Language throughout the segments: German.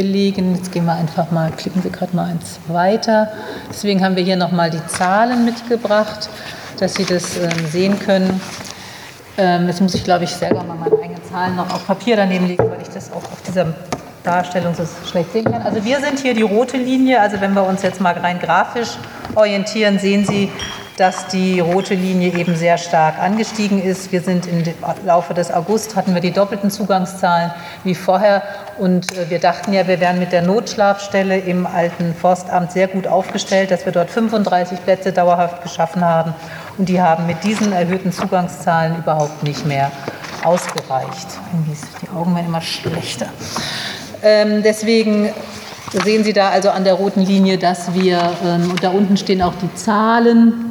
belegen. Jetzt gehen wir einfach mal, klicken wir gerade mal eins weiter. Deswegen haben wir hier nochmal die Zahlen mitgebracht, dass Sie das ähm, sehen können. Ähm, jetzt muss ich, glaube ich, selber mal meine eigenen Zahlen noch auf Papier daneben legen, weil ich das auch auf dieser Darstellung so schlecht sehen kann. Also wir sind hier die rote Linie. Also wenn wir uns jetzt mal rein grafisch orientieren, sehen Sie, dass die rote Linie eben sehr stark angestiegen ist. Wir sind im Laufe des August hatten wir die doppelten Zugangszahlen wie vorher und äh, wir dachten ja, wir wären mit der Notschlafstelle im alten Forstamt sehr gut aufgestellt, dass wir dort 35 Plätze dauerhaft geschaffen haben und die haben mit diesen erhöhten Zugangszahlen überhaupt nicht mehr ausgereicht. Die Augen werden immer schlechter. Ähm, deswegen sehen Sie da also an der roten Linie, dass wir, ähm, und da unten stehen auch die Zahlen,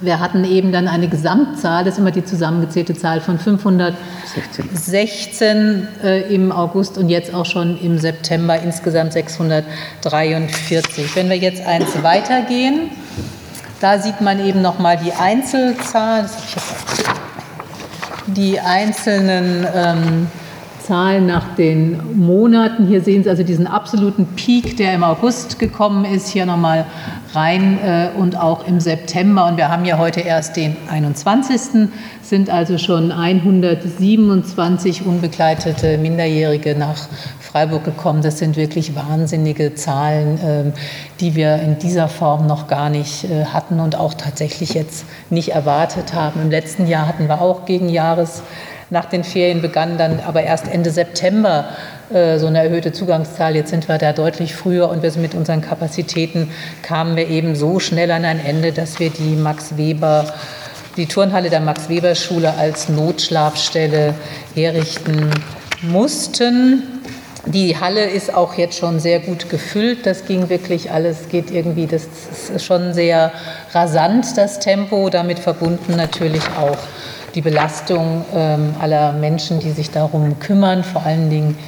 wir hatten eben dann eine Gesamtzahl, das ist immer die zusammengezählte Zahl von 516 äh, im August und jetzt auch schon im September insgesamt 643. Wenn wir jetzt eins weitergehen, da sieht man eben noch mal die Einzelzahl, die einzelnen ähm, Zahlen nach den Monaten. Hier sehen Sie also diesen absoluten Peak, der im August gekommen ist, hier nochmal rein äh, und auch im September. Und wir haben ja heute erst den 21. sind also schon 127 unbegleitete Minderjährige nach Freiburg gekommen. Das sind wirklich wahnsinnige Zahlen, ähm, die wir in dieser Form noch gar nicht äh, hatten und auch tatsächlich jetzt nicht erwartet haben. Im letzten Jahr hatten wir auch gegen Jahres nach den Ferien begann dann aber erst Ende September äh, so eine erhöhte Zugangszahl. Jetzt sind wir da deutlich früher und wir sind mit unseren Kapazitäten kamen wir eben so schnell an ein Ende, dass wir die Max Weber die Turnhalle der Max-Weber-Schule als Notschlafstelle herrichten mussten. Die Halle ist auch jetzt schon sehr gut gefüllt. Das ging wirklich alles, geht irgendwie, das ist schon sehr rasant, das Tempo, damit verbunden natürlich auch die Belastung ähm, aller Menschen, die sich darum kümmern, vor allen Dingen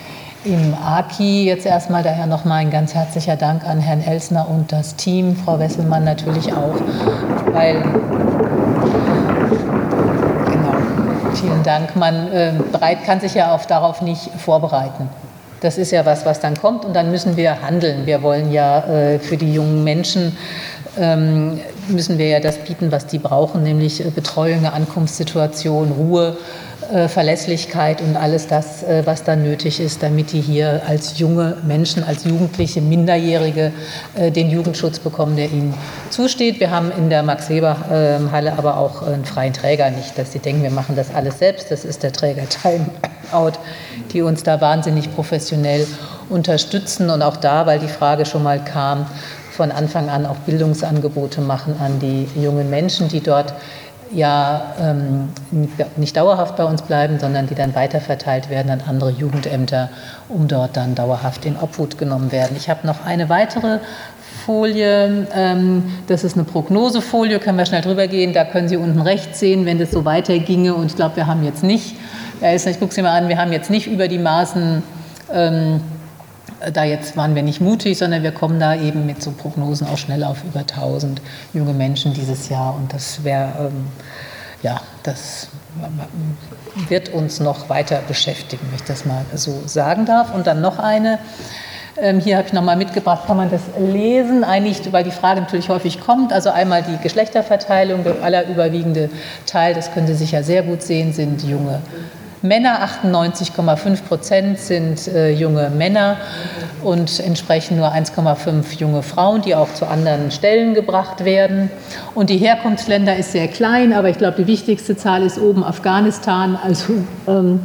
im AKI. Jetzt erstmal daher nochmal ein ganz herzlicher Dank an Herrn Elsner und das Team, Frau Wesselmann natürlich auch, weil genau, vielen Dank. Man äh, bereit kann sich ja auf, darauf nicht vorbereiten. Das ist ja was, was dann kommt und dann müssen wir handeln. Wir wollen ja äh, für die jungen Menschen ähm, müssen wir ja das bieten, was die brauchen, nämlich äh, Betreuung, Ankunftssituation, Ruhe, Verlässlichkeit und alles das, äh, was dann nötig ist, damit die hier als junge Menschen, als Jugendliche, Minderjährige den Jugendschutz bekommen, der ihnen zusteht. Wir haben in der Max-Weber-Halle aber auch einen freien Träger, nicht, dass sie denken, wir machen das alles selbst. Das ist der Träger Time Out, die uns da wahnsinnig professionell unterstützen und auch da, weil die Frage schon mal kam, von Anfang an auch Bildungsangebote machen an die jungen Menschen, die dort ja ähm, nicht dauerhaft bei uns bleiben, sondern die dann weiterverteilt werden an andere Jugendämter, um dort dann dauerhaft in Obhut genommen werden. Ich habe noch eine weitere Folie, ähm, das ist eine Prognosefolie, können wir schnell drüber gehen. Da können Sie unten rechts sehen, wenn das so weiterginge. Und ich glaube, wir haben jetzt nicht, ich gucke Sie mal an, wir haben jetzt nicht über die Maßen ähm, da jetzt waren wir nicht mutig, sondern wir kommen da eben mit so Prognosen auch schnell auf über 1000 junge Menschen dieses Jahr. Und das wäre, ähm, ja, das wird uns noch weiter beschäftigen, wenn ich das mal so sagen darf. Und dann noch eine. Ähm, hier habe ich nochmal mitgebracht, kann man das lesen, eigentlich, weil die Frage natürlich häufig kommt. Also einmal die Geschlechterverteilung, der allerüberwiegende Teil, das können Sie sicher sehr gut sehen, sind junge Männer, 98,5 Prozent sind äh, junge Männer und entsprechend nur 1,5 junge Frauen, die auch zu anderen Stellen gebracht werden. Und die Herkunftsländer ist sehr klein, aber ich glaube, die wichtigste Zahl ist oben Afghanistan, also ähm,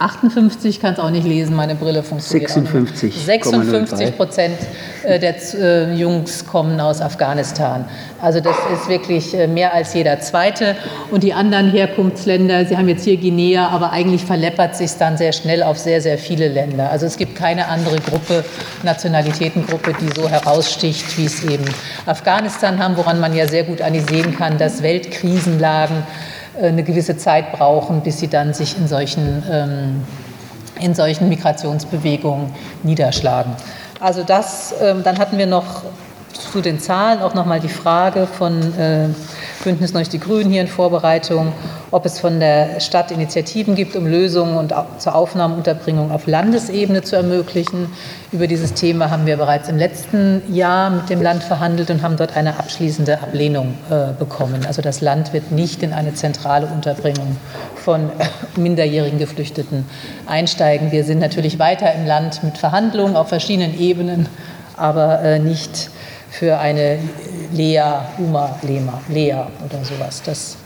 58, kann es auch nicht lesen, meine Brille funktioniert 56. 56 Prozent äh, der äh, Jungs kommen aus Afghanistan. Also das ist wirklich äh, mehr als jeder zweite. Und die anderen Herkunftsländer, Sie haben jetzt hier Guinea, aber eigentlich verleppert sich dann sehr schnell auf sehr, sehr viele Länder. Also es gibt keine andere Gruppe, Nationalitätengruppe, die so heraussticht, wie es eben Afghanistan haben, woran man ja sehr gut sehen kann, dass Weltkrisenlagen eine gewisse Zeit brauchen, bis sie dann sich in solchen, ähm, in solchen Migrationsbewegungen niederschlagen. Also das, ähm, dann hatten wir noch zu den Zahlen auch noch mal die Frage von äh, Bündnis 90 Die Grünen hier in Vorbereitung ob es von der Stadt Initiativen gibt, um Lösungen und zur Aufnahmeunterbringung auf Landesebene zu ermöglichen. Über dieses Thema haben wir bereits im letzten Jahr mit dem Land verhandelt und haben dort eine abschließende Ablehnung äh, bekommen. Also das Land wird nicht in eine zentrale Unterbringung von minderjährigen Geflüchteten einsteigen. Wir sind natürlich weiter im Land mit Verhandlungen auf verschiedenen Ebenen, aber äh, nicht für eine Lea, Uma, Lema, Lea oder sowas. Das